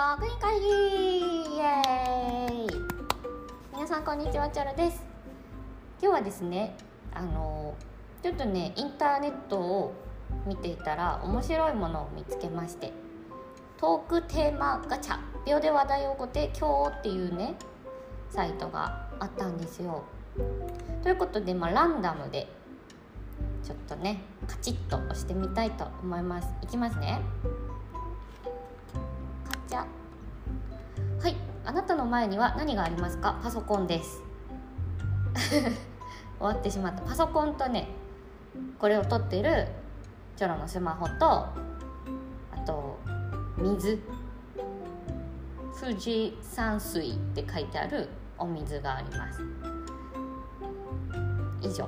職員会議イエーイ。皆さんこんにちはチョロです。今日はですねあのちょっとねインターネットを見ていたら面白いものを見つけましてトークテーマガチャ秒で話題をご提供っていうねサイトがあったんですよ。ということで、まあ、ランダムでちょっとねカチッと押してみたいと思います。いきますね。はい。あなたの前には何がありますか？パソコンです。終わってしまった。パソコンとねこれを撮ってるチョロのスマホとあと水。富士山水って書いてあるお水があります。以上。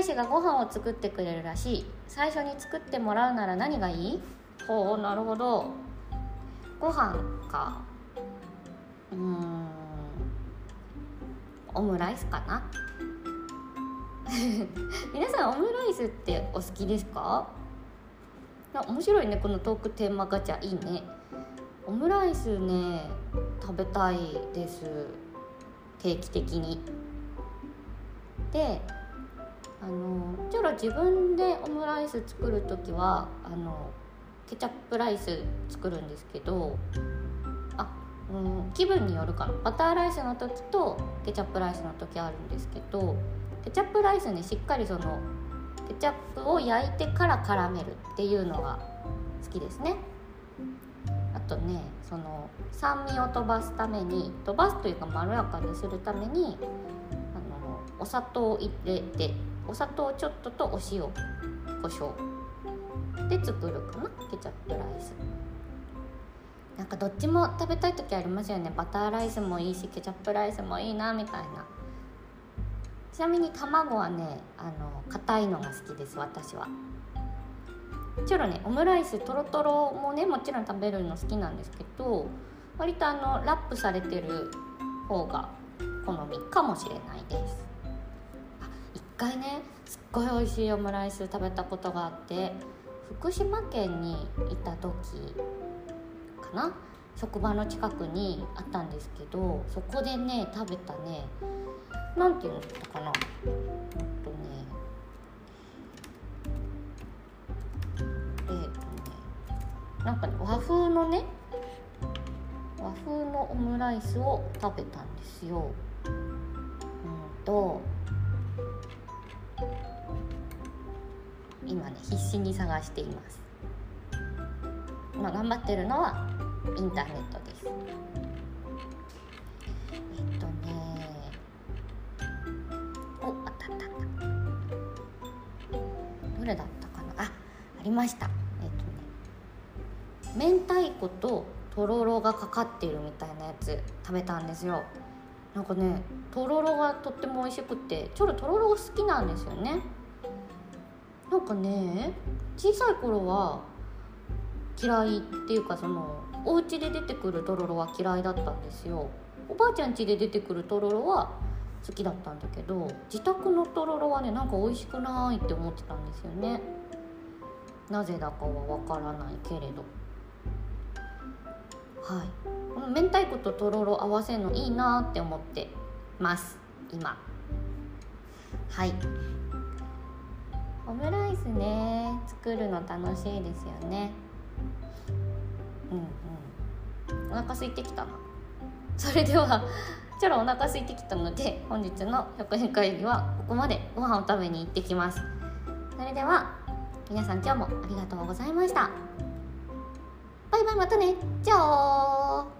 彼氏がご飯を作ってくれるらしい。最初に作ってもらうなら何がいい？ほうなるほど。ご飯か。うん。オムライスかな？皆さんオムライスってお好きですか？面白いねこのトークテーマガチャいいね。オムライスね食べたいです。定期的に。であのちょろ自分でオムライス作る時はあのケチャップライス作るんですけどあ、うん、気分によるかな。バターライスの時とケチャップライスの時あるんですけどケチャップライスにしっかりそのケチャップを焼いてから絡めるっていうのが好きですね。あとねその酸味を飛ばすために飛ばすというかまろやかにするためにあのお砂糖を入れてお砂糖ちょっととお塩胡椒で作るかな。ケチャップライス。なんかどっちも食べたい時ありますよね。バターライスもいいしケチャップライスもいいなみたいな。ちなみに卵はねあの硬いのが好きです私は。ちょろねオムライスとろとろもねもちろん食べるの好きなんですけど割とあのラップされてる方が好みかもしれないです。回ねすっごい美味しいオムライス食べたことがあって福島県にいた時かな？職場の近くにあったんですけどそこでね食べたねなんていうのかな？なんかね和風のね和風のオムライスを食べたんですよ。うんと今ね必死に探しています。今頑張ってるのはインターネットです。えっとねおあったあったあったどれだったかな？あありましたえっとね明太子ととろろがかかっているみたいなやつ食べたんですよなんかねとろろがとっても美味しくてちょっとろろが好きなんですよね。なんかね小さい頃は嫌いっていうかそのお家で出てくるとろろは嫌いだったんですよ。おばあちゃん家で出てくるとろろは好きだったんだけど自宅のとろろはねなんか美味しくないって思ってたんですよね。なぜだかはわからないけれど。はい。明太子ととろろ合わせるのいいなって思ってます。今。はい。オムライスね。作るの楽しいですよね。うんうん。お腹空いてきたな。それではちょろお腹空いてきたので本日の100円会議はここまでご飯を食べに行ってきます。それでは皆さん今日もありがとうございました。バイバイまたね。じゃあ